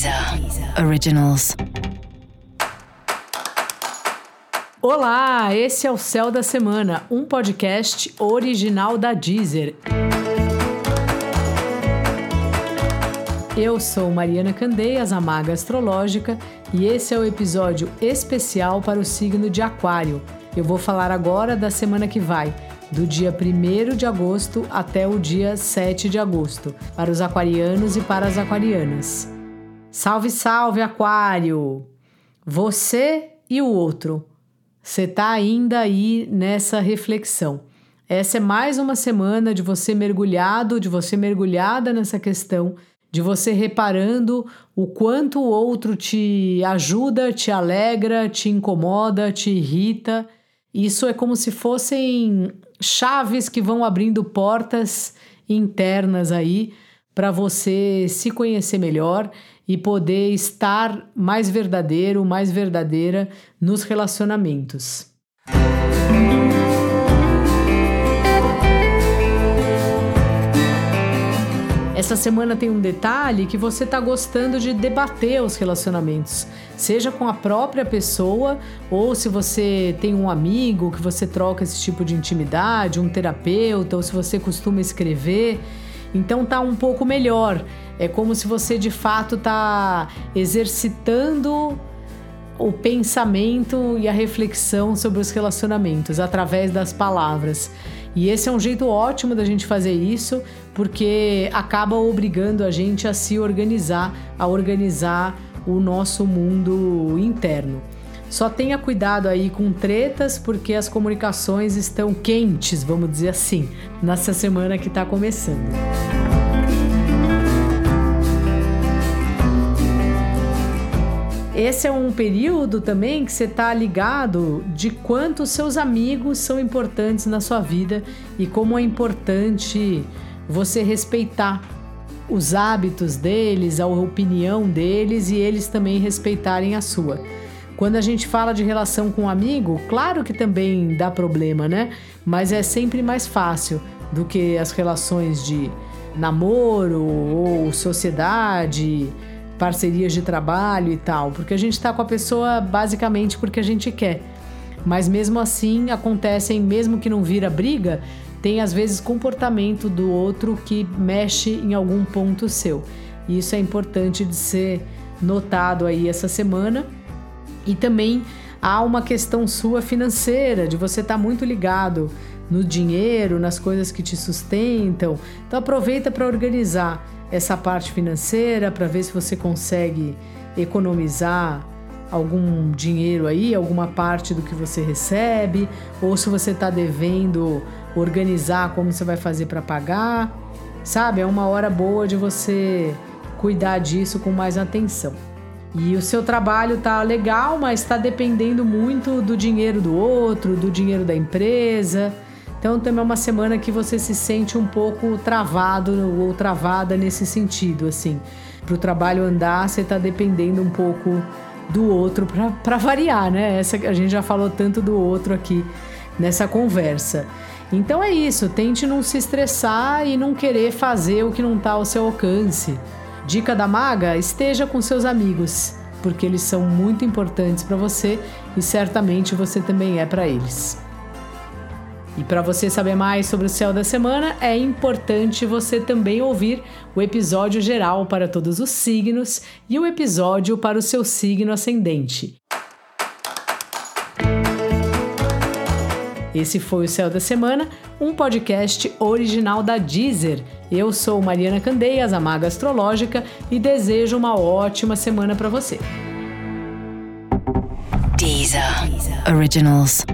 Deezer Originals. Olá, esse é o Céu da Semana, um podcast original da Deezer. Eu sou Mariana Candeias, a Maga Astrológica, e esse é o episódio especial para o signo de Aquário. Eu vou falar agora da semana que vai, do dia 1 de agosto até o dia 7 de agosto, para os aquarianos e para as aquarianas. Salve, salve, Aquário! Você e o outro. Você está ainda aí nessa reflexão. Essa é mais uma semana de você mergulhado, de você mergulhada nessa questão, de você reparando o quanto o outro te ajuda, te alegra, te incomoda, te irrita. Isso é como se fossem chaves que vão abrindo portas internas aí para você se conhecer melhor e poder estar mais verdadeiro, mais verdadeira nos relacionamentos. Essa semana tem um detalhe que você está gostando de debater os relacionamentos, seja com a própria pessoa ou se você tem um amigo que você troca esse tipo de intimidade, um terapeuta, ou se você costuma escrever. Então tá um pouco melhor. É como se você de fato tá exercitando o pensamento e a reflexão sobre os relacionamentos através das palavras. E esse é um jeito ótimo da gente fazer isso, porque acaba obrigando a gente a se organizar, a organizar o nosso mundo interno. Só tenha cuidado aí com tretas, porque as comunicações estão quentes, vamos dizer assim, nessa semana que está começando. Esse é um período também que você está ligado de quanto seus amigos são importantes na sua vida e como é importante você respeitar os hábitos deles, a opinião deles e eles também respeitarem a sua. Quando a gente fala de relação com um amigo, claro que também dá problema, né? Mas é sempre mais fácil do que as relações de namoro ou sociedade, parcerias de trabalho e tal, porque a gente está com a pessoa basicamente porque a gente quer. Mas mesmo assim acontecem, mesmo que não vira briga, tem às vezes comportamento do outro que mexe em algum ponto seu. E isso é importante de ser notado aí essa semana. E também há uma questão sua financeira, de você estar tá muito ligado no dinheiro, nas coisas que te sustentam. Então aproveita para organizar essa parte financeira, para ver se você consegue economizar algum dinheiro aí, alguma parte do que você recebe, ou se você está devendo, organizar como você vai fazer para pagar. Sabe, é uma hora boa de você cuidar disso com mais atenção. E o seu trabalho tá legal, mas está dependendo muito do dinheiro do outro, do dinheiro da empresa. Então também é uma semana que você se sente um pouco travado ou travada nesse sentido, assim. Para o trabalho andar, você está dependendo um pouco do outro para variar, né? Essa, a gente já falou tanto do outro aqui nessa conversa. Então é isso, tente não se estressar e não querer fazer o que não está ao seu alcance. Dica da maga: esteja com seus amigos, porque eles são muito importantes para você e certamente você também é para eles. E para você saber mais sobre o céu da semana, é importante você também ouvir o episódio geral para todos os signos e o episódio para o seu signo ascendente. Esse foi o Céu da Semana, um podcast original da Deezer. Eu sou Mariana Candeias, a Maga Astrológica, e desejo uma ótima semana para você. Deezer. Deezer. Originals.